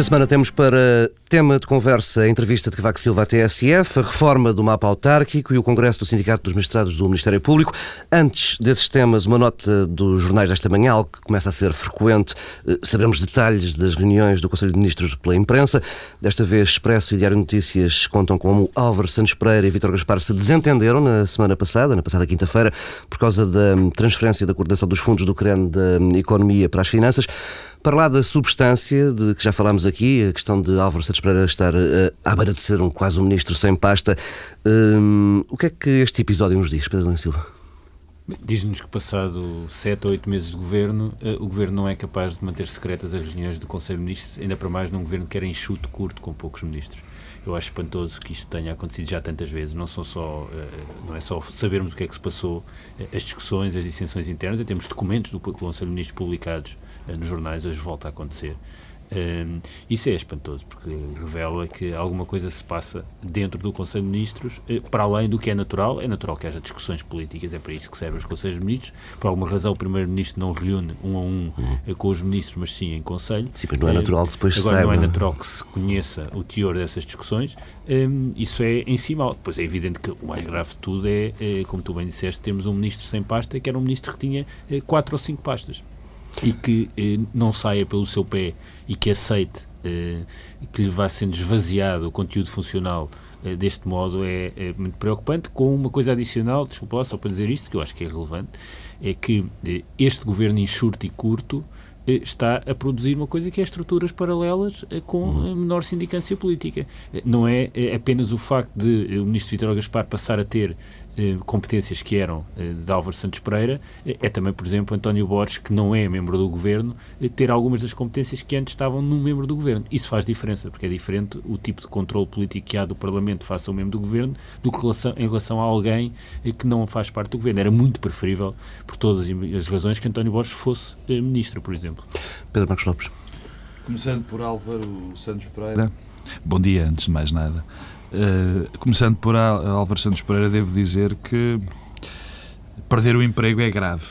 Esta semana temos para tema de conversa a entrevista de Cavaco Silva à TSF, a reforma do mapa autárquico e o Congresso do Sindicato dos Magistrados do Ministério Público. Antes desses temas, uma nota dos jornais desta manhã, algo que começa a ser frequente. Eh, Sabemos detalhes das reuniões do Conselho de Ministros pela imprensa. Desta vez, Expresso e Diário Notícias contam como Álvaro Santos Pereira e Vítor Gaspar se desentenderam na semana passada, na passada quinta-feira, por causa da transferência da coordenação dos fundos do CREN da Economia para as Finanças. Para lá da substância, de que já falámos aqui, a questão de Álvaro Santos Pereira estar uh, à beira de ser um, quase um ministro sem pasta, um, o que é que este episódio nos diz, Pedro Lins Silva? Diz-nos que passado sete ou oito meses de governo, uh, o governo não é capaz de manter secretas as reuniões do Conselho de Ministros, ainda para mais num governo que era enxuto, curto, com poucos ministros. Eu acho espantoso que isto tenha acontecido já tantas vezes. Não são só, uh, não é só sabermos o que é que se passou, as discussões, as dissensões internas, temos documentos do Conselho de Ministros publicados uh, nos jornais, hoje volta a acontecer. Um, isso é espantoso, porque revela que alguma coisa se passa dentro do Conselho de Ministros, eh, para além do que é natural. É natural que haja discussões políticas, é para isso que servem os Conselhos de Ministros. Por alguma razão, o Primeiro-Ministro não reúne um a um uhum. com os ministros, mas sim em Conselho. Sim, mas não é natural que depois Agora, saiba. não é natural que se conheça o teor dessas discussões. Um, isso é em cima. Depois é evidente que o mais grave de tudo é, como tu bem disseste, temos um ministro sem pasta, que era um ministro que tinha eh, quatro ou cinco pastas e que eh, não saia pelo seu pé e que aceite eh, que lhe vá sendo esvaziado o conteúdo funcional eh, deste modo é, é, muito preocupante. Com uma coisa adicional, desculpa só para dizer isto, que eu acho que é relevante, é que eh, este governo enxurto e curto eh, está a produzir uma coisa que é estruturas paralelas eh, com uhum. menor sindicância política. Não é apenas o facto de o ministro Vitor Gaspar passar a ter competências que eram eh, de Álvaro Santos Pereira, eh, é também, por exemplo, António Borges, que não é membro do governo, ter algumas das competências que antes estavam num membro do governo. Isso faz diferença, porque é diferente o tipo de controle político que há do Parlamento face ao membro do governo do que em relação a alguém que não faz parte do governo. Era muito preferível, por todas as razões, que António Borges fosse ministro, por exemplo. Pedro Marcos Lopes. Começando por Álvaro Santos Pereira. Bom dia, antes de mais nada. Uh, começando por Álvaro Santos Pereira, devo dizer que perder o emprego é grave,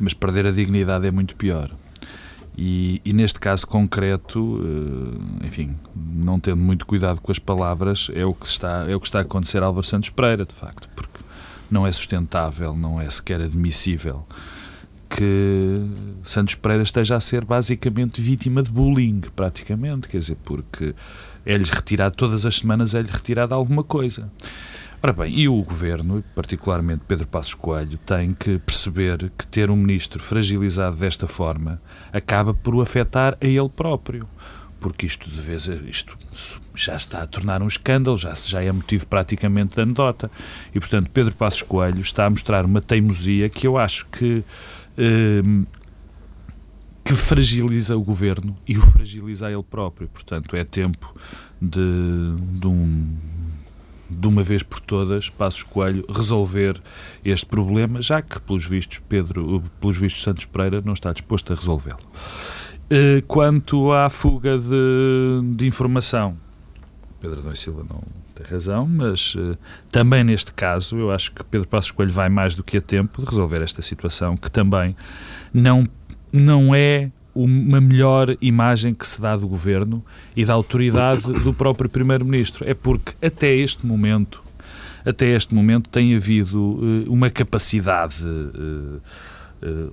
mas perder a dignidade é muito pior. E, e neste caso concreto, uh, enfim, não tendo muito cuidado com as palavras, é o que está, é o que está a acontecer a Álvaro Santos Pereira, de facto, porque não é sustentável, não é sequer admissível que Santos Pereira esteja a ser basicamente vítima de bullying, praticamente, quer dizer, porque é-lhes retirado, todas as semanas é-lhe retirado alguma coisa. Ora bem, e o Governo, particularmente Pedro Passos Coelho, tem que perceber que ter um ministro fragilizado desta forma acaba por o afetar a ele próprio. Porque isto, de vez, isto já está a tornar um escândalo, já, já é motivo praticamente de anedota. E, portanto, Pedro Passos Coelho está a mostrar uma teimosia que eu acho que eh, que fragiliza o governo e o fragiliza a ele próprio. Portanto, é tempo de, de, um, de uma vez por todas, Passos Coelho, resolver este problema, já que, pelos vistos, Pedro, pelos vistos, Santos Pereira não está disposto a resolvê-lo. Eh, quanto à fuga de, de informação, Pedro Adão Silva não razão, mas uh, também neste caso eu acho que Pedro Passos Coelho vai mais do que a tempo de resolver esta situação que também não não é uma melhor imagem que se dá do governo e da autoridade do próprio primeiro-ministro. É porque até este momento, até este momento tem havido uh, uma capacidade uh,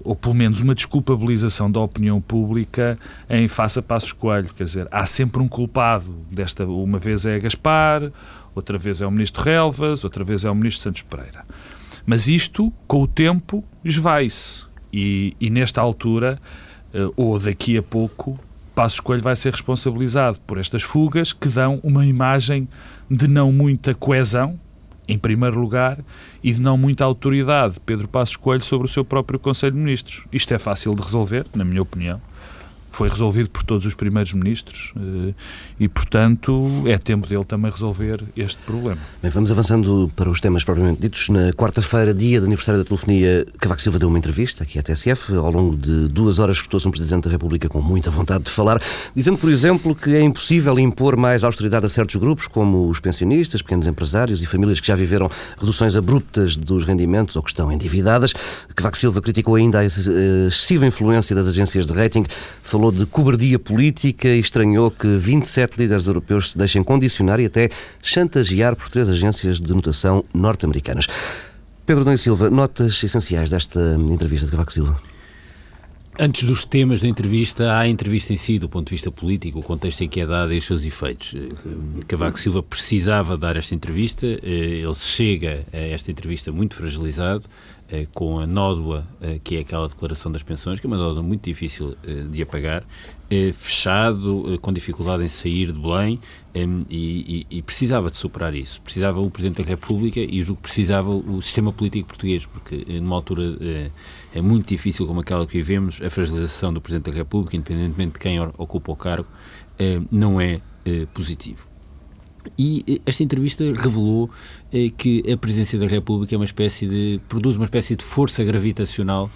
ou pelo menos uma desculpabilização da opinião pública em face a Passos Coelho. Quer dizer, há sempre um culpado. Desta uma vez é Gaspar, outra vez é o ministro Relvas, outra vez é o ministro Santos Pereira. Mas isto, com o tempo, esvai-se. E, e nesta altura, uh, ou daqui a pouco, Passos Coelho vai ser responsabilizado por estas fugas que dão uma imagem de não muita coesão, em primeiro lugar, e de não muita autoridade, Pedro Passos Coelho, sobre o seu próprio Conselho de Ministros. Isto é fácil de resolver, na minha opinião foi resolvido por todos os primeiros ministros eh, e, portanto, é tempo dele também resolver este problema. Bem, vamos avançando para os temas propriamente ditos. Na quarta-feira, dia de aniversário da telefonia, Cavaco Silva deu uma entrevista aqui à TSF. Ao longo de duas horas escutou-se um Presidente da República com muita vontade de falar, dizendo, por exemplo, que é impossível impor mais austeridade a certos grupos, como os pensionistas, pequenos empresários e famílias que já viveram reduções abruptas dos rendimentos ou que estão endividadas. Cavaco Silva criticou ainda a excessiva influência das agências de rating, falou falou de cobardia política e estranhou que 27 líderes europeus se deixem condicionar e até chantagear por três agências de notação norte-americanas. Pedro Dom Silva, notas essenciais desta entrevista de Cavaco Silva. Antes dos temas da entrevista, há a entrevista em si, do ponto de vista político, o contexto em que é dada e os seus efeitos. Cavaco Silva precisava dar esta entrevista, eh, ele chega a esta entrevista muito fragilizado, com a nódoa, que é aquela declaração das pensões, que é uma nódoa muito difícil de apagar, fechado, com dificuldade em sair de Belém, e, e, e, precisava de superar isso. Precisava o Presidente da República e julgo que precisava o sistema político português, porque numa altura é muito difícil como aquela que vivemos, a fragilização do Presidente da República, independentemente de quem ocupa o cargo, eh, não é eh, positivo. E eh, esta entrevista revelou que a presidência da República é uma espécie de produz uma espécie de força gravitacional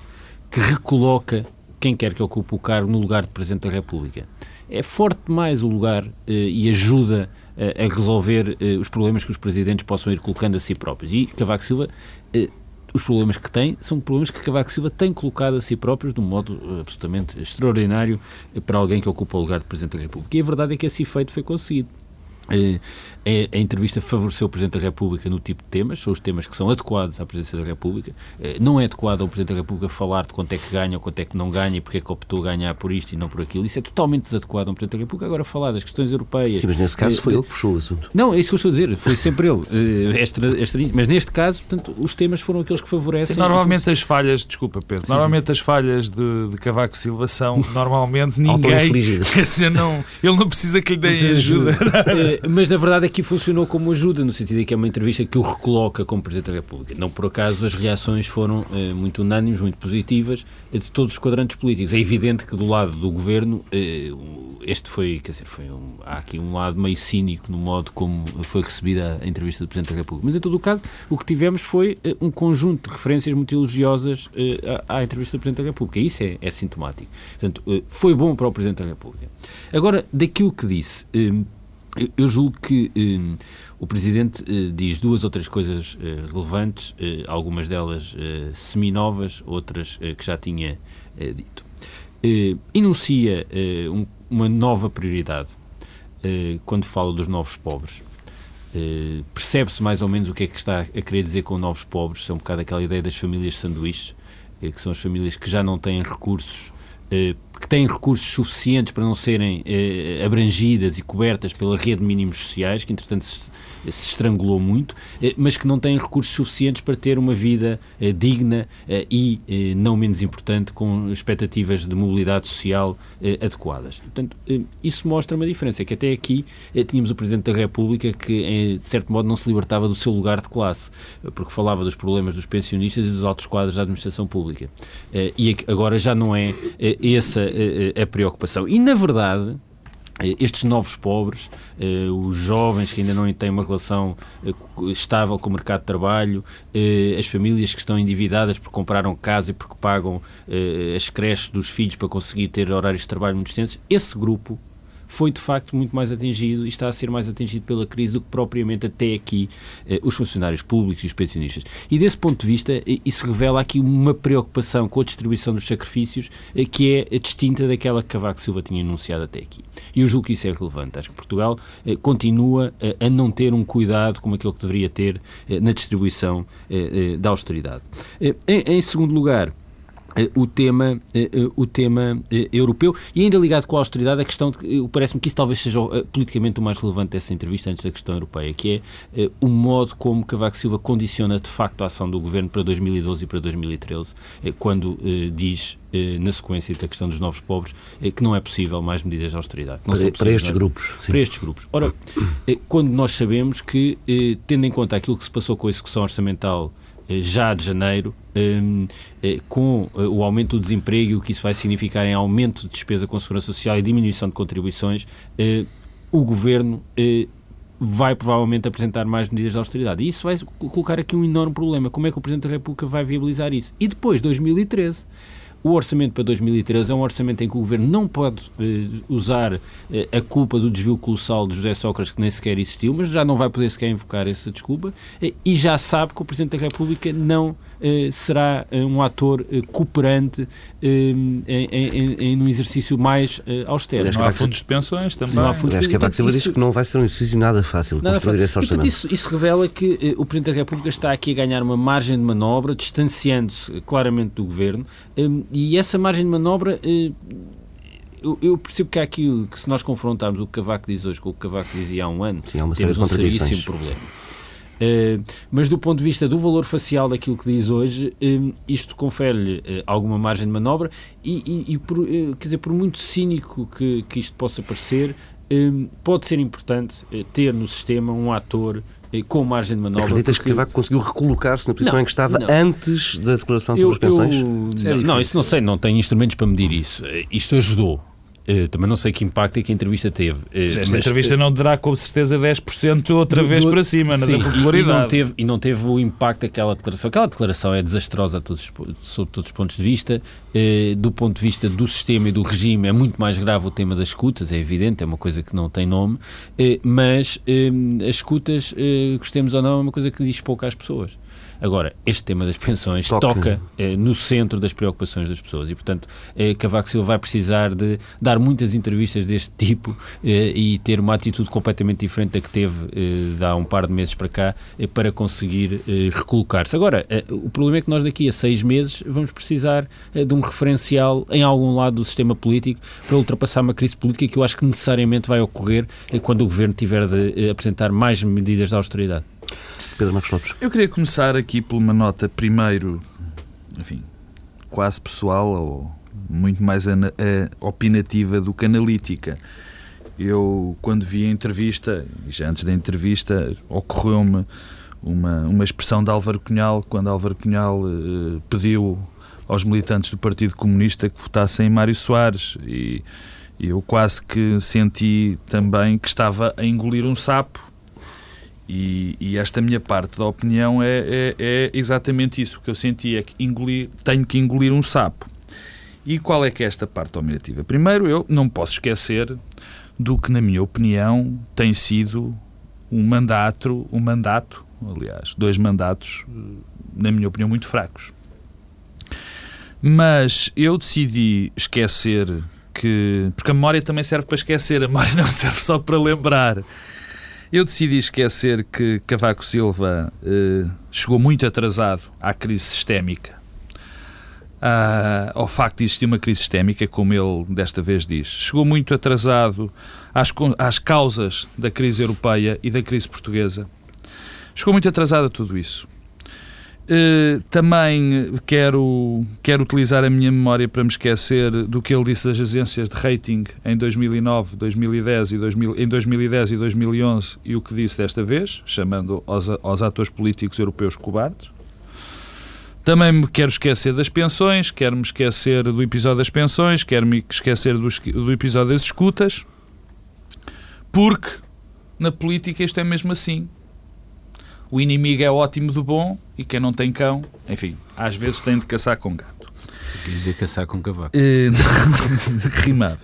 que recoloca quem quer que ocupe o cargo no lugar de presidente da República. É forte demais o lugar e ajuda a resolver os problemas que os presidentes possam ir colocando a si próprios. E Cavaco Silva os problemas que tem são problemas que Cavaco Silva tem colocado a si próprios de um modo eh, absolutamente extraordinário para alguém que ocupa o lugar de Presidente da República. E a verdade é que esse efeito foi conseguido. Eh, a entrevista favoreceu o Presidente da República no tipo de temas, são os temas que são adequados à Presidência da República. Eh, não é adequado ao Presidente da República falar de quanto é que ganha ou quanto é que não ganha e porque é que optou ganhar por isto e não por aquilo. Isso é totalmente desadequado ao Presidente da República. Agora, falar das questões europeias. Sim, mas nesse caso foi ele que puxou o assunto. Não, é isso que eu estou a dizer, foi sempre ele. Esta, esta, mas neste caso, portanto, os temas foram aqueles que favorecem. Sim, normalmente as falhas, desculpa Pedro, sim, normalmente sim. as falhas de, de Cavaco Silva são normalmente ninguém. Quer dizer, não, ele não precisa que lhe deem ajuda. ajuda. Mas na verdade aqui funcionou como ajuda, no sentido de que é uma entrevista que o recoloca como Presidente da República. Não por acaso as reações foram eh, muito unânimes, muito positivas, eh, de todos os quadrantes políticos. É evidente que do lado do Governo, eh, este foi, quer dizer, foi um, há aqui um lado meio cínico no modo como foi recebida a entrevista do Presidente da República. Mas em todo o caso, o que tivemos foi um conjunto de referências muito elogiosas à, à, entrevista do Presidente da República. Isso é, é sintomático. Portanto, foi bom para o Presidente da República. Agora, daquilo que disse eu julgo que eh, o Presidente eh, diz duas ou três coisas eh, relevantes, eh, algumas delas eh, semi-novas, outras eh, que já tinha dito. enuncia um, uma nova prioridade quando fala dos novos pobres. Percebe-se mais ou menos o que é que está a querer dizer com novos pobres, são um bocado aquela ideia das famílias sanduíches, que são as famílias que já não têm recursos que têm recursos suficientes para não serem eh, abrangidas e cobertas pela rede de mínimos sociais, que entretanto se, se estrangulou muito, eh, mas que não têm recursos suficientes para ter uma vida eh, digna eh, e, eh, não menos importante, com expectativas de mobilidade social eh, adequadas. Portanto, isso mostra uma diferença, é que até aqui tínhamos o Presidente da República que, de certo modo, não se libertava do seu lugar de classe, porque falava dos problemas dos pensionistas e dos altos quadros da administração pública. e agora já não é essa a, a preocupação. E, na verdade, estes novos pobres, eh, os jovens que ainda não têm uma relação eh, estável com o mercado de trabalho, eh, as famílias que estão endividadas porque compraram casa e porque pagam as creches dos filhos para conseguir ter horários de trabalho muito extensos, esse grupo foi de facto muito mais atingido e está a ser mais atingido pela crise do que propriamente até aqui eh, os funcionários públicos e os pensionistas. E desse ponto de vista, eh, isso revela aqui uma preocupação com a distribuição dos sacrifícios eh, que é distinta daquela que Cavaco Silva tinha anunciado até aqui. E eu julgo que isso é relevante. Acho que Portugal eh, continua eh, a não ter um cuidado como aquele que deveria ter eh, na distribuição da austeridade. Em, em segundo lugar, eh, o tema, eh, eh, o tema europeu e ainda ligado com a austeridade a questão de, parece-me que isso talvez seja politicamente o mais relevante dessa entrevista antes da questão europeia, que é o modo como Cavaco Silva condiciona de facto a ação do governo para 2012 e para 2013, quando diz na sequência da questão dos novos pobres, que não é possível mais medidas de austeridade. Para, para, estes grupos. Sim. Para estes grupos. Ora, quando nós sabemos que, tendo em conta aquilo que se passou com a execução orçamental já de janeiro, um, eh, com eh, o aumento do desemprego e o que isso vai significar em aumento de despesa com segurança social e diminuição de contribuições, eh, o governo vai provavelmente apresentar mais medidas de austeridade. E isso vai colocar aqui um enorme problema. Como é que o Presidente da República vai viabilizar isso? E depois, 2013, o orçamento para 2013 é um orçamento em que o Governo não pode usar a culpa do desvio colossal de José Sócrates, que nem sequer existiu, mas já não vai poder sequer invocar essa desculpa, e já sabe que o Presidente da República não será um ator cooperante em, em, em, um exercício mais austero. Não há fundos de pensões também. Não há fundos de pensões. Cavaco diz que não vai ser um exercício nada fácil nada construir esse orçamento. Portanto, isso, isso revela que eh, o Presidente da República está aqui a ganhar uma margem de manobra, distanciando-se claramente do Governo, eh, e essa margem de manobra... Eh, eu, percebo que há aqui, que se nós confrontarmos o que Cavaco diz hoje com o que Cavaco dizia há um ano, Sim, temos um seríssimo problema. Uh, mas do ponto de vista do valor facial daquilo que diz hoje, uh, isto confere-lhe uh, alguma margem de manobra e, e, e por, quer dizer, por muito cínico que, que isto possa parecer, pode ser importante eh, ter no sistema um ator eh, com margem de manobra. Acreditas porque... que Cavaco conseguiu recolocar-se na posição não, em que estava não. antes da declaração sobre eu, as pensões? Eu, não, não, isso não sei, não tenho instrumentos para medir isso. Isto ajudou. Uh, também não sei que impacto é que a entrevista teve. Uh, Esta mas, entrevista uh, não terá com certeza 10% outra do, vez do, para cima sim, na popularidade. E, e, não teve, e não teve o impacto daquela declaração. Aquela declaração é desastrosa todos, sob todos os pontos de vista. do ponto de vista do sistema e do regime, é muito mais grave o tema das escutas, é evidente, é uma coisa que não tem nome, mas as escutas, gostemos ou não, é uma coisa que diz pouco às pessoas. Agora, este tema das pensões toca, toca eh, no centro das preocupações das pessoas e, portanto, eh, Cavaco Silva vai precisar de dar muitas entrevistas deste tipo eh, e ter uma atitude completamente diferente da que teve eh, há um par de meses para cá eh, para conseguir eh, recolocar-se. Agora, o problema é que nós daqui a seis meses vamos precisar de um referencial em algum lado do sistema político para ultrapassar uma crise política que eu acho que necessariamente vai ocorrer quando o Governo tiver de apresentar mais medidas de austeridade. Pedro Marcos Lopes. Eu queria começar aqui por uma nota, primeiro, enfim, quase pessoal ou muito mais opinativa do que analítica. Eu, quando vi a entrevista, e já antes da entrevista, ocorreu-me uma, uma expressão de Álvaro Cunhal, quando Álvaro Cunhal eh, pediu aos militantes do Partido Comunista que votassem em Mário Soares e eu quase que senti também que estava a engolir um sapo e, e, esta minha parte da opinião é, é, é, exatamente isso. O que eu senti é que engolir, tenho que engolir um sapo. E qual é que é esta parte opinativa? Primeiro, eu não posso esquecer do que, na minha opinião, tem sido um mandato, um mandato, aliás, dois mandatos, na minha opinião, muito fracos. Mas eu decidi esquecer que. Porque a memória também serve para esquecer, a memória não serve só para lembrar. Eu decidi esquecer que Cavaco Silva eh, chegou muito atrasado à crise sistémica. Ah, ao facto de existir uma crise sistémica, como ele desta vez diz. Chegou muito atrasado às, às causas da crise europeia e da crise portuguesa. Chegou muito atrasado a tudo isso. Uh, também quero, quero utilizar a minha memória para me esquecer do que ele disse das agências de rating em 2009, 2010 e 2000, em 2010 e 2011 e o que disse desta vez, chamando aos, aos atores políticos europeus cobardes. Também me quero esquecer das pensões, quero me esquecer do episódio das pensões, quero me esquecer do, do episódio das escutas, porque na política isto é mesmo assim o inimigo é ótimo do bom e quem não tem cão, enfim, às vezes tem de caçar com gato. Quer dizer caçar com cavaco. Uh, rimado.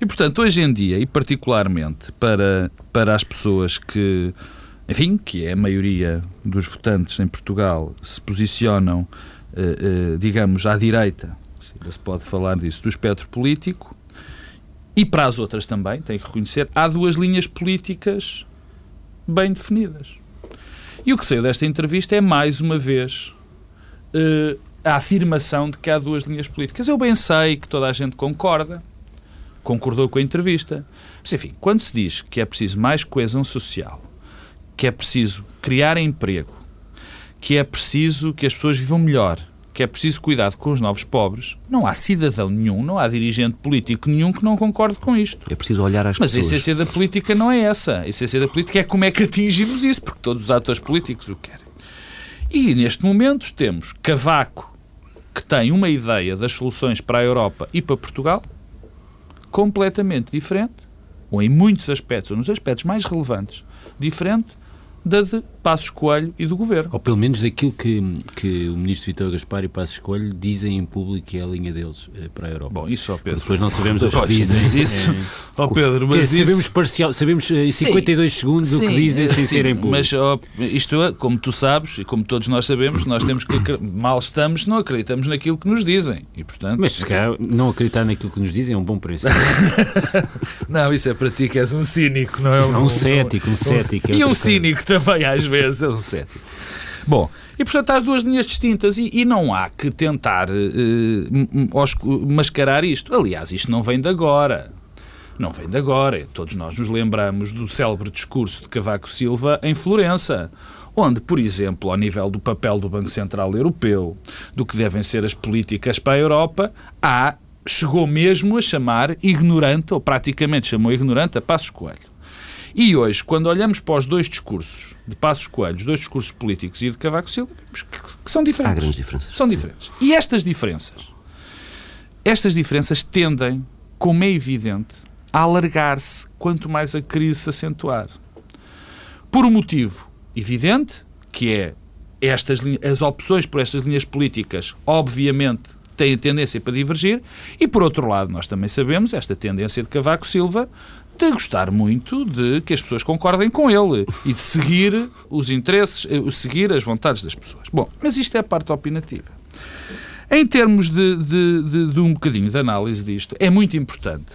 E portanto, hoje em dia, e particularmente para, para as pessoas que, enfim, que é a maioria dos votantes em Portugal, se posicionam, uh, uh, digamos, à direita, se pode falar disso, do espectro político, e para as outras também, tem que reconhecer, há duas linhas políticas bem definidas. E o que saiu desta entrevista é, mais uma vez, uh, a afirmação de que há duas linhas políticas. Eu bem sei que toda a gente concorda, concordou com a entrevista. Mas, enfim, quando se diz que é preciso mais coesão social, que é preciso criar emprego, que é preciso que as pessoas vivam melhor, que é preciso cuidado com os novos pobres, não há cidadão nenhum, não há dirigente político nenhum que não concorde com isto. É preciso olhar às Mas pessoas. Mas a essência da política não é essa. A essência da política é como é que atingimos isso, porque todos os atores políticos o querem. E neste momento temos Cavaco, que tem uma ideia das soluções para a Europa e para Portugal, completamente diferente, ou em muitos aspectos, ou nos aspectos mais relevantes, diferente da de Passos Coelho e do Governo. Ou pelo menos daquilo que, que o Ministro Vitor Gaspar e Passos Coelho dizem em público que é a linha deles eh, para a Europa. Bom, isso, ó Pedro. Depois não sabemos o que dizem. Mas isso, é, ó Pedro, mas isso... Sabemos, parcial, sabemos em 52 sim, segundos sim, o que dizem sem ser em público. Mas ó, isto é, como tu sabes e como todos nós sabemos, nós temos que, mal estamos, não acreditamos naquilo que nos dizem. E, portanto, mas se calhar, não acreditar naquilo que nos dizem é um bom princípio. não, isso é para ti que és um cínico, não é? Um, um, um cético, um cético. É e um cínico também, às vezes, é um cético. Bom, e portanto há as duas linhas distintas e, e não há que tentar uh, mascarar isto. Aliás, isto não vem de agora. Não vem de agora. Todos nós nos lembramos do célebre discurso de Cavaco Silva em Florença, onde, por exemplo, ao nível do papel do Banco Central Europeu, do que devem ser as políticas para a Europa, há, chegou mesmo a chamar ignorante, ou praticamente chamou ignorante, a Passos Coelho. E hoje, quando olhamos para os dois discursos de Passos Coelho, os dois discursos políticos e de Cavaco Silva, vemos que, que são diferentes. Há grandes diferenças. São diferentes. E estas diferenças, estas diferenças tendem, como é evidente, a alargar-se quanto mais a crise se acentuar. Por um motivo evidente, que é estas, as opções por estas linhas políticas, obviamente, têm tendência para divergir, e por outro lado, nós também sabemos esta tendência de Cavaco Silva de gostar muito de que as pessoas concordem com ele e de seguir os interesses, eh, seguir as vontades das pessoas. Bom, mas isto é a parte opinativa. Em termos de, de, de, de um bocadinho de análise disto, é muito importante,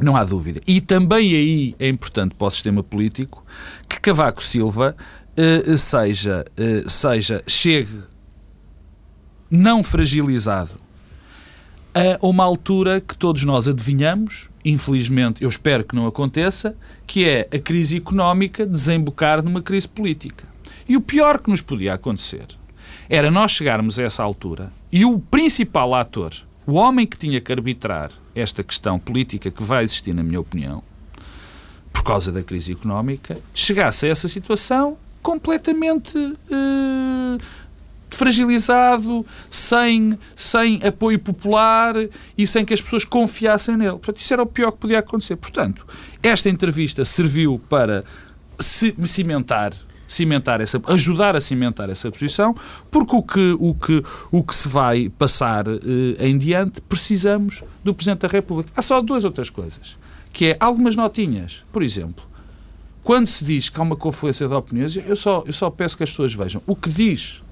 não há dúvida, e também aí é importante para o sistema político que Cavaco Silva eh, seja, eh, seja, chegue não fragilizado a uma altura que todos nós adivinhamos infelizmente, eu espero que não aconteça, que é a crise económica desembocar numa crise política. E o pior que nos podia acontecer era nós chegarmos a essa altura e o principal ator, o homem que tinha que arbitrar esta questão política que vai existir, na minha opinião, por causa da crise económica, chegasse a essa situação completamente uh, fragilizado, sem, sem apoio popular e sem que as pessoas confiassem nele. Portanto, isso era o pior que podia acontecer. Portanto, esta entrevista serviu para cimentar cimentar essa, ajudar a cimentar essa posição, porque o que, o que, o que se vai passar eh, em diante precisamos do Presidente da República. Há só duas outras coisas, que é algumas notinhas. Por exemplo, quando se diz que há uma confluência de opiniões, eu só, eu só peço que as pessoas vejam o que diz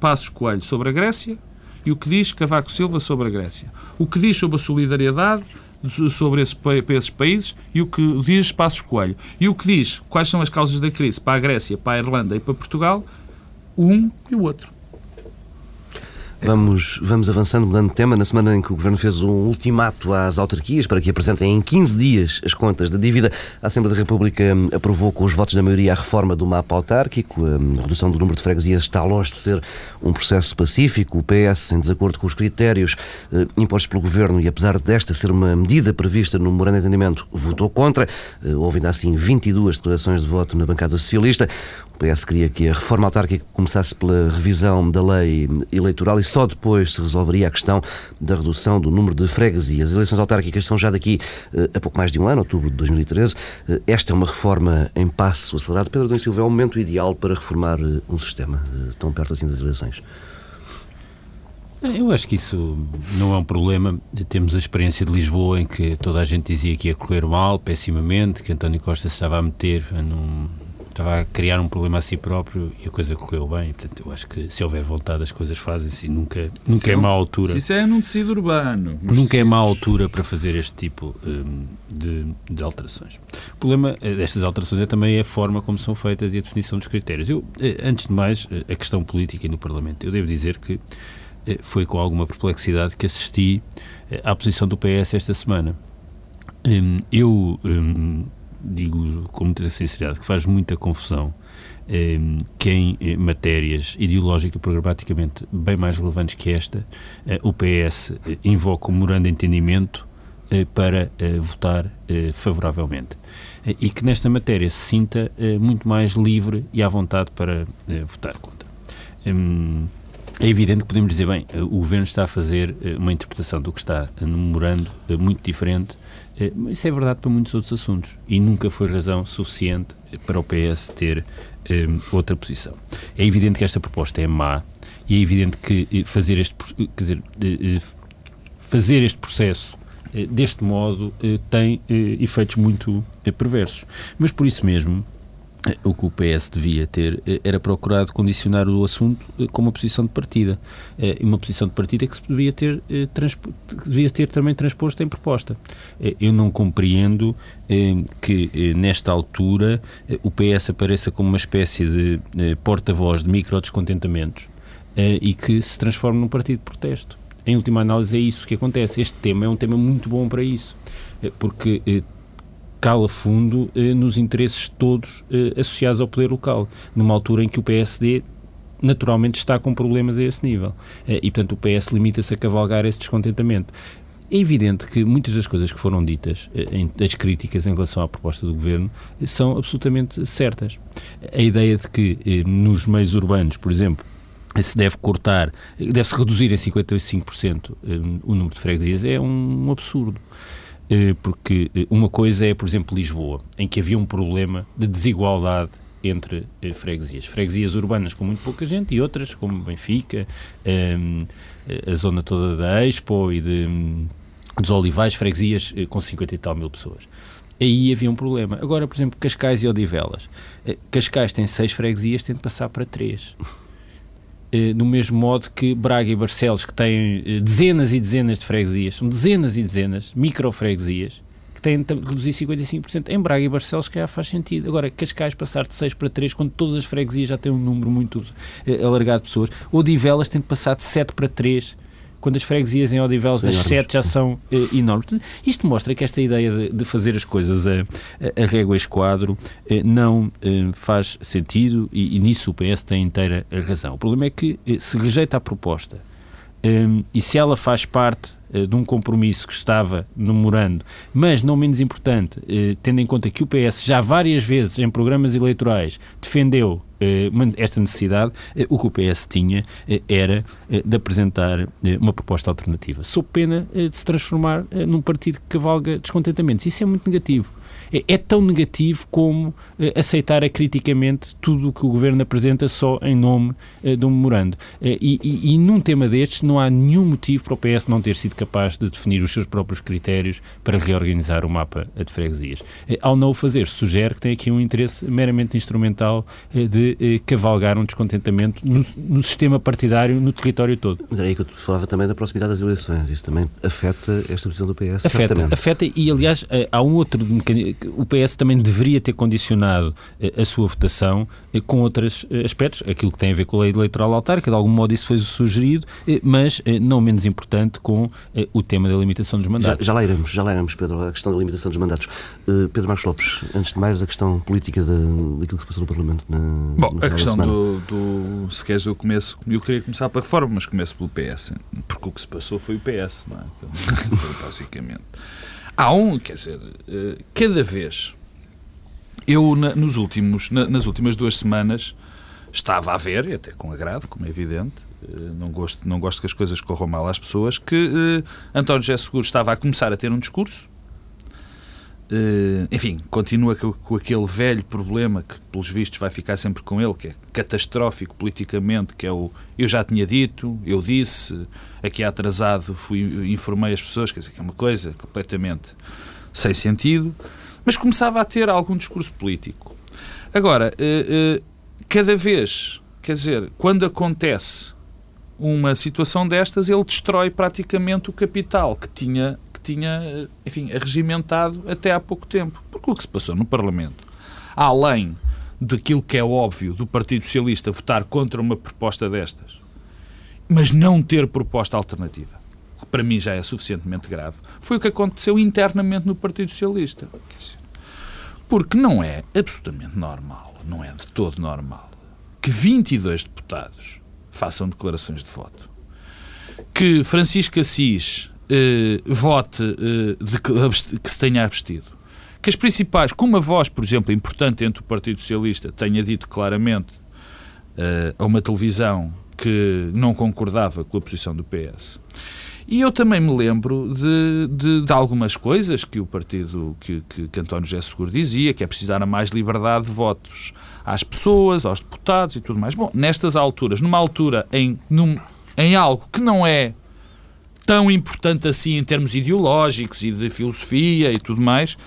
Passos Coelho sobre a Grécia e o que diz Cavaco Silva sobre a Grécia. O que diz sobre a solidariedade sobre esse, para esses países e o que diz Passos Coelho. E o que diz quais são as causas da crise para a Grécia, para a Irlanda e para Portugal, um e o outro. Vamos, vamos avançando, mudando de tema. Na semana em que o Governo fez um ultimato às autarquias para que apresentem em 15 dias as contas da dívida, a Assembleia da República hum, aprovou com os votos da maioria a reforma do mapa autárquico. Hum, a redução do número de freguesias está longe de ser um processo pacífico. O PS, em desacordo com os critérios hum, impostos pelo Governo e apesar desta ser uma medida prevista no memorando de entendimento, votou contra. Houve ainda assim 22 declarações de voto na bancada socialista. PS queria que a reforma autárquica começasse pela revisão da lei eleitoral e só depois se resolveria a questão da redução do número de freguesias. As eleições autárquicas são já daqui uh, a pouco mais de um ano, outubro de 2013. Uh, eh, esta é uma reforma em passo acelerado. Pedro Domingos Silva, é o momento ideal para reformar uh, um sistema tão perto assim das eleições? Eu acho que isso não é um problema. Temos a experiência de Lisboa em que toda a gente dizia que ia correr mal, pessimamente, que António Costa se estava a meter num, estava a criar um problema a si próprio e a coisa correu bem. Portanto, eu acho que se houver vontade as coisas fazem-se e nunca, nunca é má altura. Isso é num tecido urbano. Nunca é má altura para fazer este tipo um, de, de, alterações. O problema eh, destas alterações é também a forma como são feitas e a definição dos critérios. Eu, eh, antes de mais, eh, a questão política no Parlamento. Eu devo dizer que foi com alguma perplexidade que assisti à posição do PS esta semana. Hum, eu hum, digo com muita sinceridade, que faz muita confusão eh, que em eh, matérias ideológica e programaticamente bem mais relevantes que esta, eh, o PS eh, invoca o memorando de entendimento para votar favoravelmente. e que nesta matéria se sinta muito mais livre e à vontade para votar contra. Hum, é evidente que podemos dizer, bem, o Governo está a fazer uma interpretação do que está no memorando muito diferente Isso é verdade para muitos outros assuntos e nunca foi razão suficiente para o PS ter outra posição. É evidente que esta proposta é má e é evidente que fazer este, quer dizer, fazer este processo deste modo tem efeitos muito perversos. Mas por isso mesmo o que o PS devia ter eh, era procurado condicionar o assunto eh, com uma posição de partida. Eh, uma posição de partida que se devia ter, devia ter também transposto em proposta. Eu não compreendo que, nesta altura, o PS apareça como uma espécie de porta-voz de micro-descontentamentos e que se transforme num partido de protesto. Em última análise, é isso que acontece. Este tema é um tema muito bom para isso, porque cala fundo eh, nos interesses todos eh, associados ao poder local, numa altura em que o PSD naturalmente está com problemas a esse nível. Eh, e, portanto, o PS limita-se a cavalgar esse descontentamento. É evidente que muitas das coisas que foram ditas, as críticas em relação à proposta do Governo, são absolutamente certas. A ideia de que nos meios urbanos, por exemplo, se deve cortar, deve-se reduzir em 55% o número de freguesias é um absurdo. Eh, porque eh, uma coisa é, por exemplo, Lisboa, em que havia um problema de desigualdade entre eh, freguesias. Freguesias urbanas com muito pouca gente e outras, como Benfica, ehm, a zona toda da Expo e de, dos Olivais, freguesias com 50 e tal mil pessoas. Aí havia um problema. Agora, por exemplo, Cascais e Odivelas. Cascais tem seis freguesias, tem de passar para três. Eh, do mesmo modo que Braga e Barcelos, que têm eh, dezenas e dezenas de freguesias, são dezenas e dezenas, micro-freguesias, que têm de reduzir 55%. Em Braga e Barcelos, que já faz sentido. Agora, Cascais passar de 6 para 3, quando todas as freguesias já têm um número muito uh, alargado de pessoas, ou de Velas tem de passar de 7 para 3 quando as freguesias em Odivelos, as sete já são uh, enormes. Isto mostra que esta ideia de, de fazer as coisas a, a, a régua esquadro uh, não uh, faz sentido e, e, nisso o PS tem inteira razão. O problema é que se rejeita a proposta um, e se ela faz parte uh, de um compromisso que estava no mas não menos importante, uh, tendo em conta que o PS já várias vezes em programas eleitorais defendeu uh, esta necessidade, o que o PS tinha era de apresentar uma proposta alternativa, sob pena de se transformar num partido que cavalga descontentamentos. Isso é muito negativo é, é tão negativo como eh, aceitar criticamente tudo o que o Governo apresenta só em nome eh, de um memorando. Eh, e, e, e, num tema destes não há nenhum motivo para o PS não ter sido capaz de definir os seus próprios critérios para reorganizar o mapa de freguesias. Ao não o fazer, sugere que tem aqui um interesse meramente instrumental de cavalgar um descontentamento no, no sistema partidário, no território todo. Mas era aí que eu falava também da proximidade das eleições. Isso também afeta esta posição do PS? Afeta, certamente. afeta e, aliás, há um outro mecanismo o PS também deveria ter condicionado eh, a sua votação eh, com outros eh, aspectos, aquilo que tem a ver com a lei eleitoral autárquica, de algum modo isso foi sugerido, mas não menos importante com o tema da limitação dos mandatos. Já, já lá iremos, já lá iremos, Pedro, a questão da limitação dos mandatos. Pedro Marcos Lopes, antes de mais, a questão política de, daquilo que se passou no Parlamento na Bom, a questão do, do, se queres eu começo, eu queria começar pela reforma, mas começo pelo PS, porque o que se passou foi o PS, não é? foi basicamente. Há um, quer dizer, eh, cada vez. Eu, nos últimos, nas últimas duas semanas, estava a ver, e até com agrado, como é evidente, eh, não gosto, não gosto que as coisas corram mal às pessoas, que uh, António José Seguro estava a começar a ter um discurso enfim, continua com, aquele velho problema que, pelos vistos, vai ficar sempre com ele, que é catastrófico politicamente, que é o eu já tinha dito, eu disse, aqui atrasado fui, informei as pessoas, quer dizer, que é uma coisa completamente sem sentido, mas começava a ter algum discurso político. Agora, uh, uh, cada vez, quer dizer, quando acontece uma situação destas, ele destrói praticamente o capital que tinha que tinha, enfim, regimentado até há pouco tempo. Porque o que se passou no Parlamento, além daquilo que é óbvio do Partido Socialista votar contra uma proposta destas, mas não ter proposta alternativa, que para mim já é suficientemente grave, foi o que aconteceu internamente no Partido Socialista. Porque não é absolutamente normal, não é de todo normal, que 22 deputados façam declarações de voto. Que Francisco Assis eh, vote eh, de que, que, se tenha abstido. Que as principais, como a voz, por exemplo, importante entre o Partido Socialista, tenha dito claramente uh, a uma televisão que não concordava com a posição do PS. E eu também me lembro de, de, de algumas coisas que o partido, que, que, que António José Seguro dizia, que é preciso dar mais liberdade de votos às pessoas, aos deputados e tudo mais. Bom, nestas alturas, numa altura em, num, em algo que não é tão importante assim em termos ideológicos e de filosofia e tudo mais,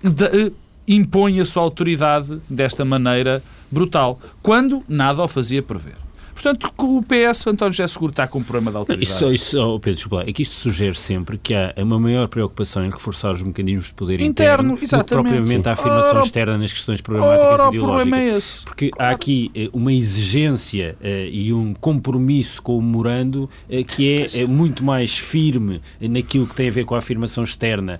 de, eh, impõe a sua autoridade desta maneira brutal, quando nada o fazia prever. Portanto, o PS, António José Seguro, está com um problema de autoridade. Isso, isso oh Pedro, desculpa, é que isto sugere sempre que há uma maior preocupação em reforçar os mecanismos de poder interno, interno exatamente. do que propriamente a afirmação ora, externa nas questões programáticas ora, ideológicas. É esse. Porque há aqui eh, uma exigência uh, e um compromisso com o morando uh, que é uh, muito mais firme naquilo que tem a ver com a afirmação externa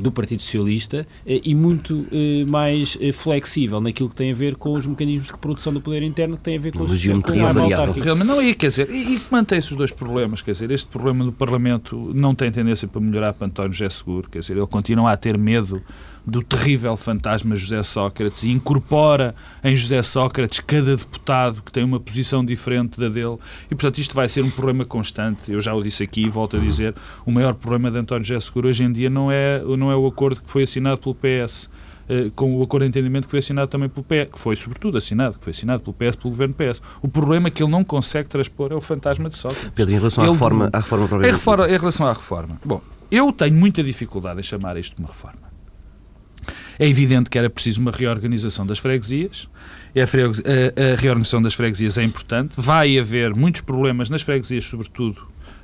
do Partido Socialista e muito mais flexível naquilo que tem a ver com os mecanismos de reprodução do poder interno que tem a ver com, os, com variável. não, e, quer dizer, e, e mantém-se os dois problemas, quer dizer, este problema do Parlamento não tem tendência para melhorar para António José Seguro, quer dizer, ele continua a ter medo do terrível fantasma José Sócrates e incorpora em José Sócrates cada deputado que tem uma posição diferente da dele e, portanto, isto vai ser um problema constante. Eu já o disse aqui e volto a dizer, o maior problema de António José Seguro hoje em dia não é, não é o acordo que foi assinado pelo PS eh, com o acordo de entendimento que foi assinado também pelo PS, que foi sobretudo assinado, que foi assinado pelo PS, pelo governo PS. O problema é que ele não consegue transpor é o fantasma de Sócrates. Pedro, em relação ele, à reforma, à reforma em, reforma, em relação à reforma, bom, eu tenho muita dificuldade em chamar isto de uma reforma. É evidente que era preciso uma reorganização das freguesias. A, a, a, reorganização das freguesias é importante. Vai haver muitos problemas nas freguesias, sobretudo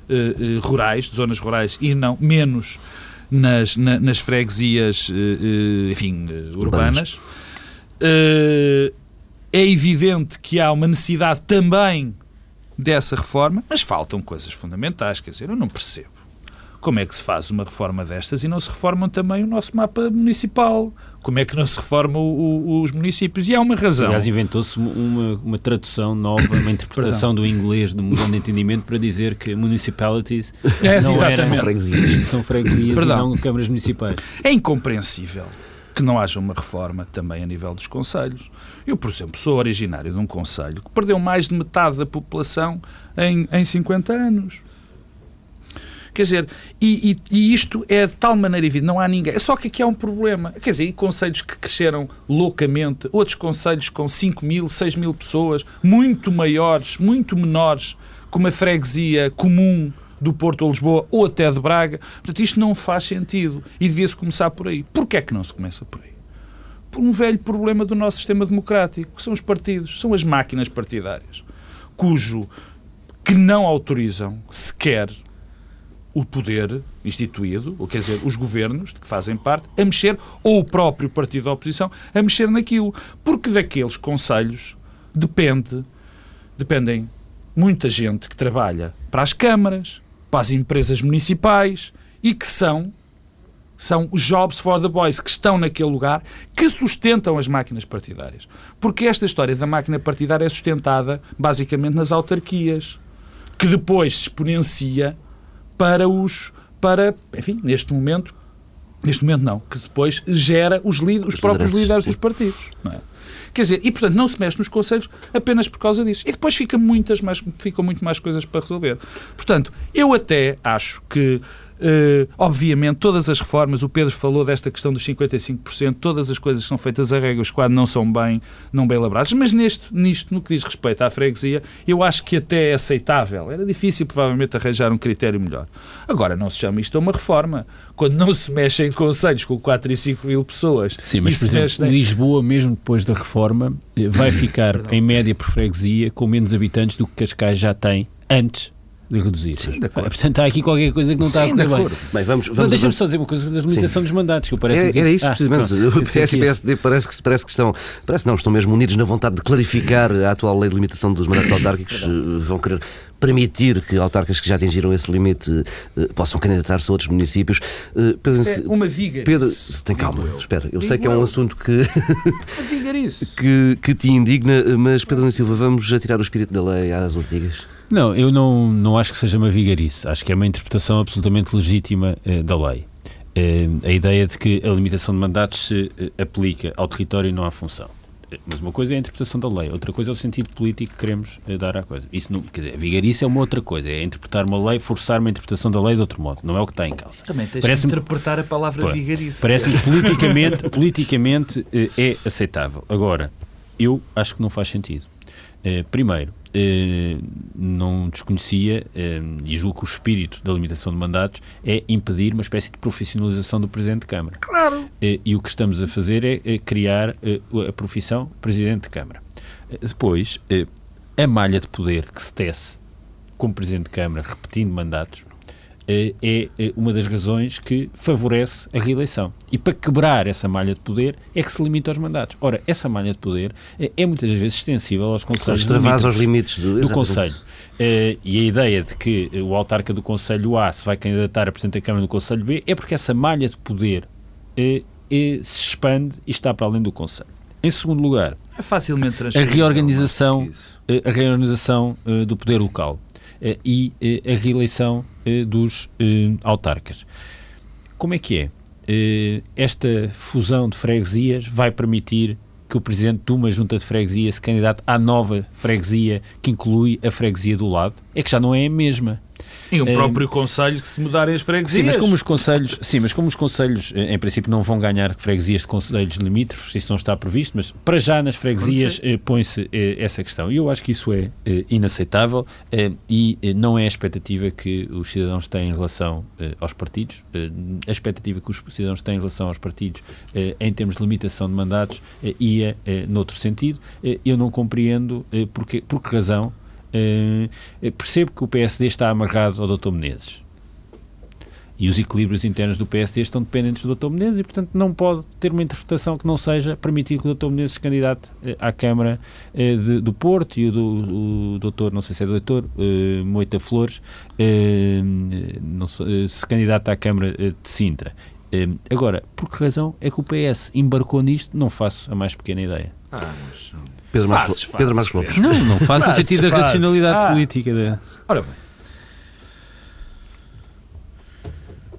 eh, eh, rurais, zonas rurais, e não menos nas, na, nas freguesias, uh, enfim, uh, urbanas. Uh, é evidente que há uma necessidade também dessa reforma, mas faltam coisas fundamentais. Quer dizer, eu não percebo como é que se faz uma reforma destas e não se reformam também o nosso mapa municipal? Como é que não se reformam os municípios? E há uma razão. Aliás, inventou-se uma, uma tradução nova, uma interpretação do inglês do mudando de entendimento para dizer que municipalities é, não exatamente. Eram freguesias, são freguesias Perdão. e não câmaras municipais. É incompreensível que não haja uma reforma também a nível dos conselhos. Eu, por exemplo, sou originário de um conselho que perdeu mais de metade da população em, em 50 anos. Quer dizer, e, e, e, isto é de tal maneira evidente, não há ninguém. É só que aqui há um problema. Quer dizer, conselhos que cresceram loucamente, outros conselhos com 5 mil, 6 mil pessoas, muito maiores, muito menores, como a freguesia comum do Porto ou Lisboa ou até de Braga. Portanto, isto não faz sentido e devia-se começar por aí. Porquê é que não se começa por aí? Por um velho problema do nosso sistema democrático, que são os partidos, são as máquinas partidárias, cujo que não autorizam sequer o poder instituído, ou quer dizer, os governos de que fazem parte, a mexer, ou o próprio partido da oposição, a mexer naquilo. Porque daqueles conselhos depende, dependem muita gente que trabalha para as câmaras, para as empresas municipais e que são são jobs for the boys que estão naquele lugar que sustentam as máquinas partidárias. Porque esta história da máquina partidária é sustentada basicamente nas autarquias, que depois se exponencia para os para, enfim, neste momento, neste momento não, que depois gera os, líderes, os próprios líderes dos partidos, não é? Quer dizer, e portanto não se mexe nos conselhos apenas por causa disso. E depois fica muitas mais, ficam muito mais coisas para resolver. Portanto, eu até acho que Uh, obviamente, todas as reformas, o Pedro falou desta questão dos 55%, todas as coisas que são feitas a regras quando não são bem, não bem elaboradas, mas neste, nisto, no que diz respeito à freguesia, eu acho que até é aceitável. Era difícil, provavelmente, arranjar um critério melhor. Agora, não se chama isto uma reforma. Quando não se mexe em conselhos com 4 e 5 mil pessoas. Sim, mas, por exemplo, em... Lisboa, mesmo depois da reforma, vai ficar, em média, por freguesia, com menos habitantes do que Cascais já tem antes de reduzir. Sim, de acordo. Portanto, há aqui qualquer coisa que não Sim, está a correr bem. bem vamos, vamos, Deixa-me só dizer uma coisa da limitação dos mandatos, que eu parece é, Era isso, ah, precisamente. o PS e PSD parece que, parece que estão, parece não, estão mesmo unidos na vontade de clarificar a atual lei de limitação dos mandatos autárquicos, eh, vão querer permitir que autarcas que já atingiram esse limite uh, possam candidatar-se a outros municípios. Uh, Pedro, é uma viga. Pedro, tem calma, eu. espera. Eu Digo sei que é um assunto que, que, que te indigna, mas Pedro Silva, vamos atirar o espírito da lei às ortigas? Não, eu não, não acho que seja uma vigarice. Acho que é uma interpretação absolutamente legítima eh, da lei. Eh, a ideia de que a limitação de mandatos se eh, aplica ao território e não à função. Mas uma coisa é a interpretação da lei, outra coisa é o sentido político que queremos uh, dar à coisa. Isso não, quer dizer, a vigarice é uma outra coisa, é interpretar uma lei, forçar uma interpretação da lei de outro modo, não é o que está em causa. Também tens parece que interpretar a palavra Pô, vigarice. Parece-me politicamente, politicamente uh, é aceitável. Agora, eu acho que não faz sentido. Primeiro, eh, não desconhecia eh, e julgo que o espírito da limitação de mandatos é impedir uma espécie de profissionalização do Presidente de Câmara. Claro! Eh, e o que estamos a fazer é, é criar a profissão Presidente de Câmara. Depois, a malha de poder que se tece como Presidente de Câmara, repetindo mandatos, é, é uma das razões que favorece a reeleição. E para quebrar essa malha de poder é que se limita aos mandatos. Ora, essa malha de poder é, é muitas vezes extensível aos conselhos aos limites do, do Conselho. Uh, e a ideia de que o autarca do Conselho A se vai candidatar a Presidente da Câmara do Conselho B é porque essa malha de poder uh, uh, se expande e está para além do Conselho. Em segundo lugar, é facilmente a reorganização, a reorganização do poder local. Eh, e eh, a reeleição eh, dos autarcas. Como é que é? Esta fusão de freguesias vai permitir que o presidente de uma junta de freguesia se candidate à nova freguesia que inclui a freguesia do lado? É que já não é a mesma. E o próprio Conselho que se mudarem as freguesias. Sim, mas como os Conselhos, sim, mas como os Conselhos, em princípio, não vão ganhar freguesias de Conselhos limítrofes, isso não está previsto, mas para já nas freguesias eh, põe-se eh, essa questão. E eu acho que isso é eh, inaceitável e não é a expectativa que os cidadãos têm em relação aos partidos. a expectativa que os cidadãos têm em relação aos partidos, em termos de limitação de mandatos, ia noutro sentido. eu não compreendo por que razão Uh, percebo que o PSD está amarrado ao Dr. Menezes. E os equilíbrios internos do PSD estão dependentes do Dr. Menezes e, portanto, não pode ter uma interpretação que não seja permitir que o Dr. Menezes se candidate uh, à Câmara uh, de, do Porto e o, do, o não sei se é doutor, uh, Moita Flores, não se, se candidata à Câmara de Sintra. agora, por que razão é que o PS embarcou nisto? Não faço a mais pequena ideia. Ah, mas Pedro, Marcos, fazes, Pedro Marcos Lopes. Não, não faz no sentido da racionalidade ah. política. De... Ora bem.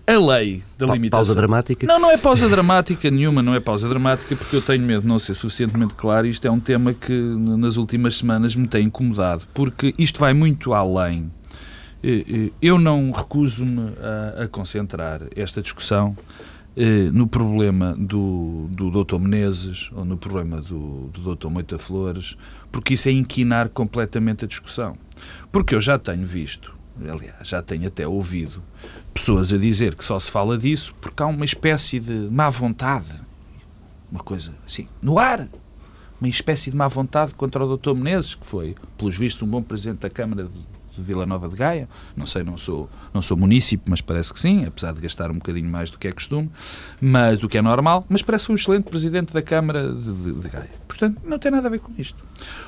A lei da pa limitação. Pausa dramática? Não, não é pausa dramática nenhuma, não é pausa dramática, porque eu tenho medo de não ser suficientemente claro. Isto é um tema que nas últimas semanas me tem incomodado, porque isto vai muito além. Eu não recuso-me a, a concentrar esta discussão eh, no problema do, do Dr. Menezes ou no problema do, do Dr. Moita Flores, porque isso é inquinar completamente a discussão. Porque eu já tenho visto, aliás, já tenho até ouvido pessoas a dizer que só se fala disso porque há uma espécie de má vontade, uma coisa assim, no ar, uma espécie de má vontade contra o Dr. Menezes, que foi, pelos vistos, um bom presidente da Câmara de de Vila Nova de Gaia. Não sei, não sou, não sou munícipe, mas parece que sim, apesar de gastar um bocadinho mais do que é costume, mas do que é normal, mas parece um excelente presidente da Câmara de, de, de Gaia. Portanto, não tem nada a ver com isto.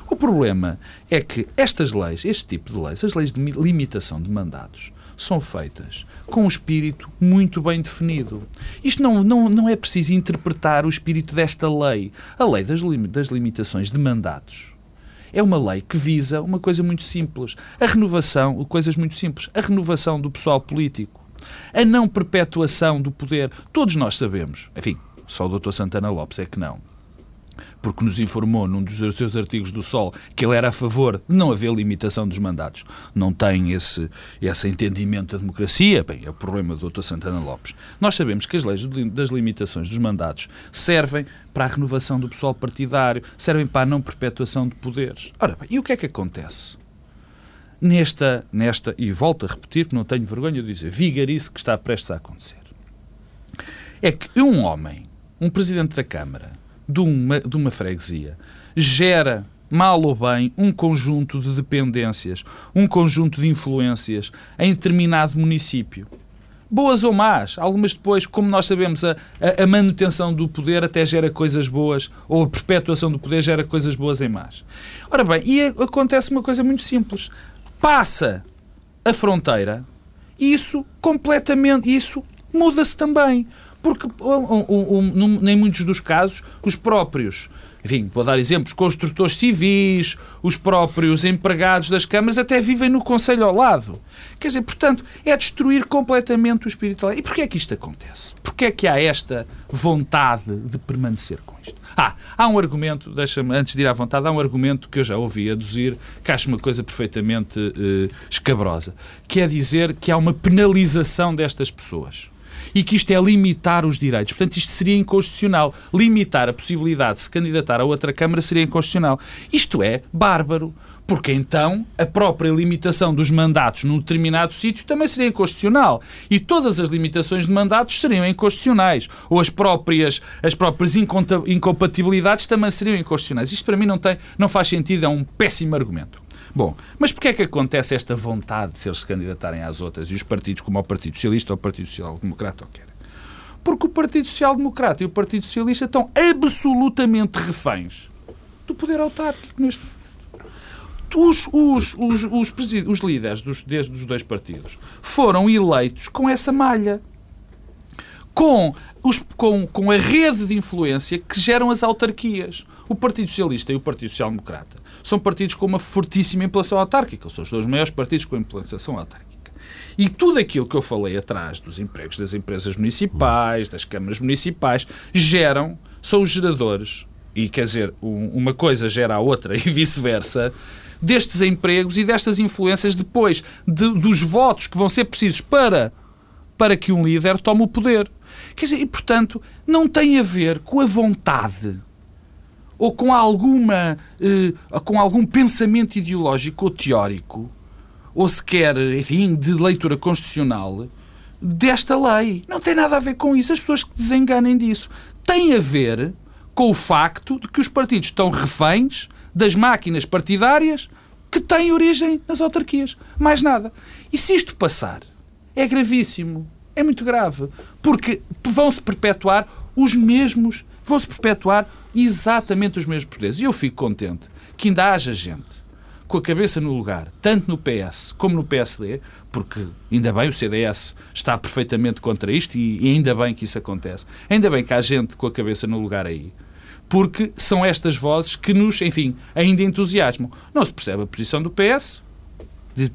O problema é que estas leis, este tipo de leis, as leis de limitação de mandatos, são feitas com um espírito muito bem definido. Isto não, não, não é preciso interpretar o espírito desta lei. A lei das, lim, das limitações de mandatos é uma lei que visa uma coisa muito simples. A renovação, coisas muito simples, a renovação do pessoal político, a não perpetuação do poder. Todos nós sabemos, enfim, só o Dr. Santana Lopes é que não porque nos informou num dos seus artigos do Sol que ele era a favor de não haver limitação dos mandatos. Não tem esse, esse entendimento da democracia. Bem, é o problema do Dr. Santana Lopes. Nós sabemos que as leis das limitações dos mandatos servem para a renovação do pessoal partidário, servem para a não perpetuação de poderes. Ora bem, e o que é que acontece? Nesta, nesta, e volto a repetir, que não tenho vergonha de dizer, vigarice que está prestes a acontecer. É que um homem, um presidente da Câmara, de uma, de uma freguesia gera mal ou bem, um conjunto de dependências, um conjunto de influências em determinado município. Boas ou más, algumas depois, como nós sabemos, a, a, manutenção do poder até gera coisas boas, ou a perpetuação do poder gera coisas boas em más. Ora bem, e acontece uma coisa muito simples. Passa a fronteira, isso completamente, isso muda-se também porque um, um, em muitos dos casos os próprios enfim, vou dar exemplos, construtores civis, os próprios empregados das câmaras até vivem no Conselho ao lado. Quer dizer, portanto, é destruir completamente o espírito. E porquê é que isto acontece? Porquê é que há esta vontade de permanecer com isto? Ah, há um argumento, deixa-me, antes de ir à vontade, há um argumento que eu já ouvi aduzir, que acho uma coisa perfeitamente uh, escabrosa, que é dizer que há uma penalização destas pessoas e que isto é limitar os direitos. Portanto, isto seria inconstitucional. Limitar a possibilidade de se candidatar a outra Câmara seria inconstitucional. Isto é bárbaro. Porque então a própria limitação dos mandatos num determinado sítio também seria inconstitucional. E todas as limitações de mandatos seriam inconstitucionais. Ou as próprias, as próprias incompatibilidades também seriam inconstitucionais. Isto para mim não, tem, não faz sentido, é um péssimo argumento. Bom, mas porquê é que acontece esta vontade de se eles se candidatarem às outras e os partidos, como o Partido Socialista ou o Partido Social Democrata, ou quer? Porque o Partido Social Democrata e o Partido Socialista estão absolutamente reféns do poder autárquico neste momento. Os, os, os, os, os líderes dos, dos dois partidos foram eleitos com essa malha. Com, os, com, com a rede de influência que geram as autarquias. O Partido Socialista e o Partido Social Democrata são partidos com uma fortíssima implantação autárquica. São os dois maiores partidos com implantação autárquica. E tudo aquilo que eu falei atrás dos empregos das empresas municipais, das câmaras municipais, geram, são os geradores, e quer dizer, uma coisa gera a outra e vice-versa, destes empregos e destas influências depois de, dos votos que vão ser precisos para, para que um líder tome o poder. Quer dizer, e portanto, não tem a ver com a vontade ou com alguma eh, com algum pensamento ideológico ou teórico, ou sequer, enfim, de leitura constitucional desta lei. Não tem nada a ver com isso. As pessoas que desenganem disso. Tem a ver com o facto de que os partidos estão reféns das máquinas partidárias que têm origem nas autarquias. Mais nada. E se isto passar, é gravíssimo. É muito grave. Porque vão-se perpetuar os mesmos, vão-se perpetuar exatamente os mesmos poderes. E eu fico contente que ainda haja gente com a cabeça no lugar, tanto no PS como no PSD, porque ainda bem o CDS está perfeitamente contra isto e, ainda bem que isso acontece. Ainda bem que há gente com a cabeça no lugar aí. Porque são estas vozes que nos, enfim, ainda entusiasmam. Não se percebe a posição do PS,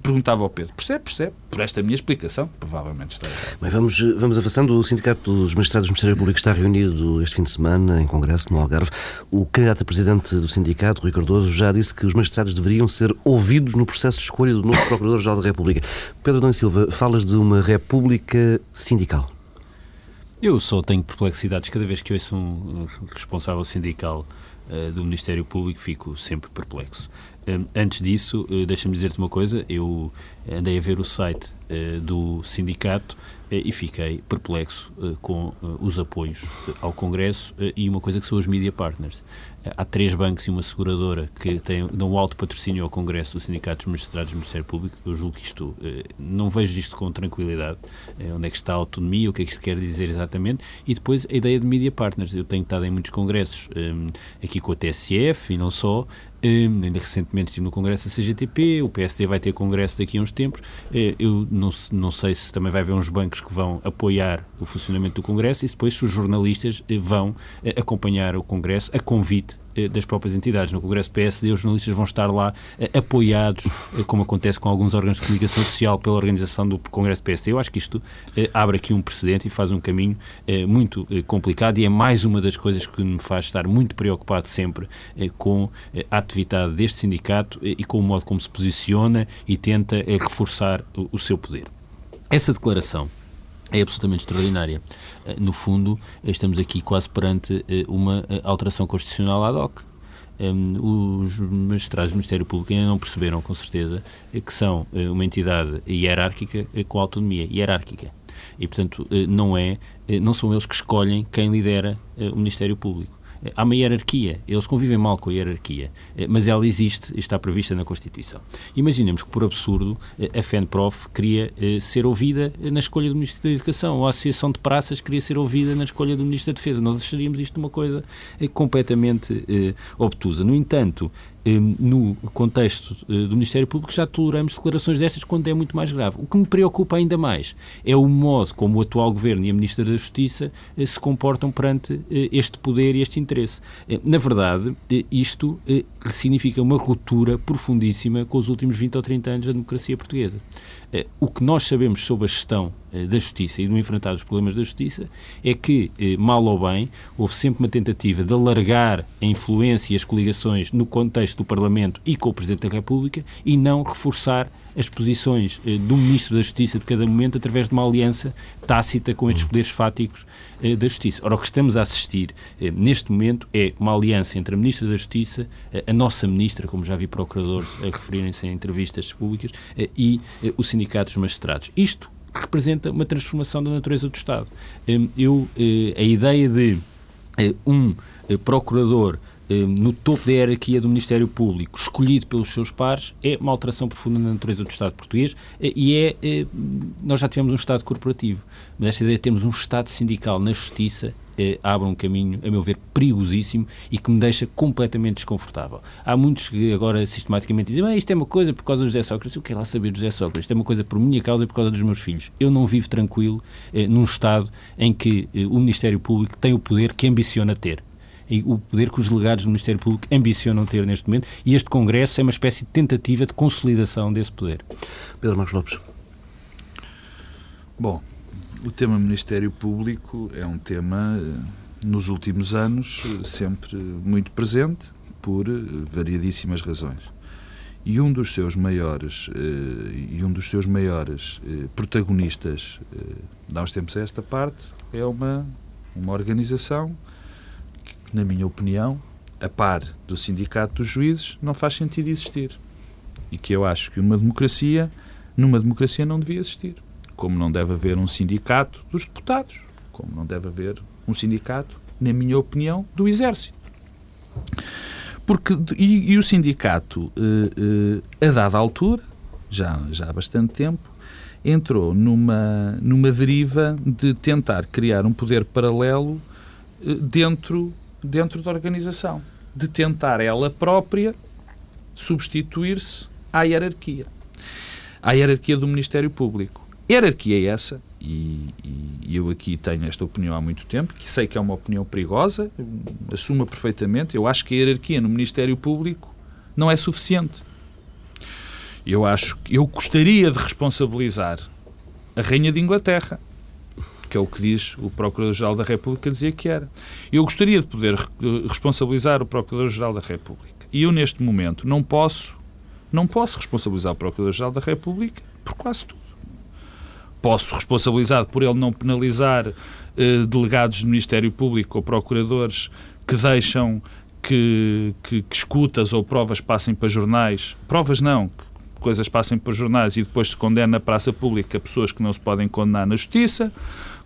Perguntava ao Pedro, percebe, percebe, por esta minha explicação, provavelmente está errado. Bem, vamos, vamos avançando. O Sindicato dos Magistrados do Ministério Público está reunido este fim de semana em Congresso, no Algarve. O candidato a presidente do sindicato, Rui Cardoso, já disse que os magistrados deveriam ser ouvidos no processo de escolha do novo Procurador-Geral da República. Pedro Dom Silva, falas de uma república sindical. Eu só tenho perplexidades cada vez que ouço um responsável sindical uh, do Ministério Público, fico sempre perplexo. Um, antes disso, uh, deixa-me dizer-te uma coisa: eu andei a ver o site do sindicato e fiquei perplexo com os apoios ao Congresso e uma coisa que são os media partners. Há três bancos e uma seguradora que têm, dão alto patrocínio ao Congresso dos Sindicatos Magistrados do Ministério Público. Eu julgo que isto, não vejo isto com tranquilidade. Onde é que está a autonomia, o que é que isto quer dizer exatamente? E depois a ideia de media partners. Eu tenho estado em muitos congressos aqui com a TSF e não só, ainda recentemente estive no Congresso da CGTP, o PSD vai ter Congresso daqui a uns tempos. Eh, eu não, não sei se também vai haver uns bancos que vão apoiar o funcionamento do Congresso e depois se os jornalistas eh, vão eh, acompanhar o Congresso a convite eh, das próprias entidades. No Congresso PSD, os jornalistas vão estar lá eh, apoiados, eh, como acontece com alguns órgãos de comunicação social, pela organização do Congresso PSD. Eu acho que isto abre aqui um precedente e faz um caminho muito complicado e é mais uma das coisas que me faz estar muito preocupado sempre com a atividade deste sindicato e com o modo como se posiciona e tenta reforçar o seu poder. Essa declaração é absolutamente extraordinária. Eh, no fundo, estamos aqui quase perante eh, uma eh, alteração constitucional ad hoc. Ehm, os magistrados do Ministério Público ainda não perceberam, com certeza, que são uma entidade hierárquica com autonomia hierárquica. E, portanto, não, é, não são eles que escolhem quem lidera o Ministério Público há uma hierarquia, eles convivem mal com a hierarquia, eh, mas ela existe e está prevista na Constituição. Imaginemos que, por absurdo, eh, a FENPROF queria eh, ser ouvida na escolha do Ministro da Educação, ou a Associação de Praças queria ser ouvida na escolha do Ministro da Defesa. Nós acharíamos isto uma coisa completamente obtusa. No entanto, no contexto do Ministério Público já toleramos declarações destas quando é muito mais grave. O que me preocupa ainda mais é o modo como o atual Governo e a Ministra da Justiça se comportam perante este poder e este interesse. Na verdade, isto significa uma ruptura profundíssima com os últimos 20 ou 30 anos da democracia portuguesa. Eh, o que nós sabemos sobre a gestão eh, da justiça e no enfrentar os problemas da justiça é que, eh, mal ou bem, houve sempre uma tentativa de alargar a influência e as coligações no contexto do Parlamento e com o Presidente da República e não reforçar as posições do Ministro da Justiça de cada momento através de uma aliança tácita com estes poderes fáticos da Justiça. Ora, o que estamos a assistir neste momento é uma aliança entre a Ministra da Justiça, a nossa Ministra, como já vi procuradores a referirem-se em entrevistas públicas, e o Sindicato dos Magistrados. Isto representa uma transformação da natureza do Estado. Hum, eu, eh, a ideia de eh, um eh, procurador no topo da hierarquia do Ministério Público, escolhido pelos seus pares, é uma alteração profunda na natureza do Estado português e é, nós já tivemos um Estado corporativo, mas esta ideia de termos um Estado sindical na justiça eh, abre um caminho, a meu ver, perigosíssimo e que me deixa completamente desconfortável. Há muitos que agora sistematicamente dizem ah, isto é uma coisa por causa do José Sócrates. Eu quero lá saber do José Sócrates. Isto é uma coisa por minha causa e por causa dos meus filhos. Eu não vivo tranquilo eh, num Estado em que eh, o Ministério Público tem o poder que ambiciona ter o poder que os delegados do Ministério Público ambicionam ter neste momento, e este Congresso é uma espécie de tentativa de consolidação desse poder. Pedro Marcos Lopes. Bom, o tema Ministério Público é um tema, eh, nos últimos anos, eh, sempre muito presente, por eh, variadíssimas razões. E um dos seus maiores, e um dos seus maiores protagonistas, dá uns tempos a esta parte, é uma, uma organização na minha opinião, a par do Sindicato dos Juízes, não faz sentido existir. E que eu acho que uma democracia, numa democracia, não devia existir como não deve haver um sindicato dos deputados, como não deve haver um sindicato, na minha opinião, do Exército. Porque, e, e o sindicato, eh, eh, a dada altura, já, já há bastante tempo, entrou numa, numa deriva de tentar criar um poder paralelo eh, dentro, dentro da organização, de tentar ela própria substituir-se à hierarquia, à hierarquia do Ministério Público. Hierarquia é essa, e, e, eu aqui tenho esta opinião há muito tempo, que sei que é uma opinião perigosa, assumo perfeitamente. Eu acho que a hierarquia no Ministério Público não é suficiente. Eu acho que eu gostaria de responsabilizar a Rainha de Inglaterra, que é o que diz o Procurador-Geral da República dizia que era. Eu gostaria de poder responsabilizar o Procurador-Geral da República. E eu, neste momento, não posso, não posso responsabilizar o Procurador-Geral da República por quase tudo posso responsabilizar por ele não penalizar eh, delegados do Ministério Público ou procuradores que deixam que, que, que, escutas ou provas passem para jornais, provas não, que coisas passem para jornais e depois se condena na praça pública pessoas que não se podem condenar na justiça.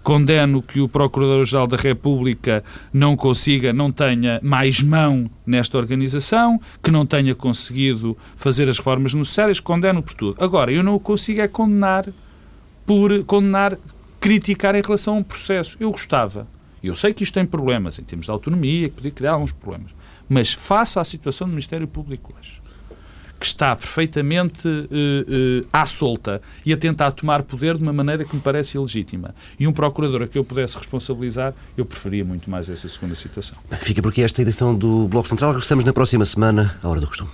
Condeno que o Procurador-Geral da República não consiga, não tenha mais mão nesta organização, que não tenha conseguido fazer as reformas necessárias, condeno por tudo. Agora, eu não o consigo é condenar por condenar, criticar em relação a um processo. Eu gostava. Eu sei que isto tem problemas em termos de autonomia, que podia criar alguns problemas. Mas faça a situação do Ministério Público hoje, que está perfeitamente uh, uh, à solta e a tentar tomar poder de uma maneira que me parece ilegítima. E um procurador a que eu pudesse responsabilizar, eu preferia muito mais essa segunda situação. Fica por aqui esta edição do Bloco Central. Regressamos na próxima semana, à hora do costume.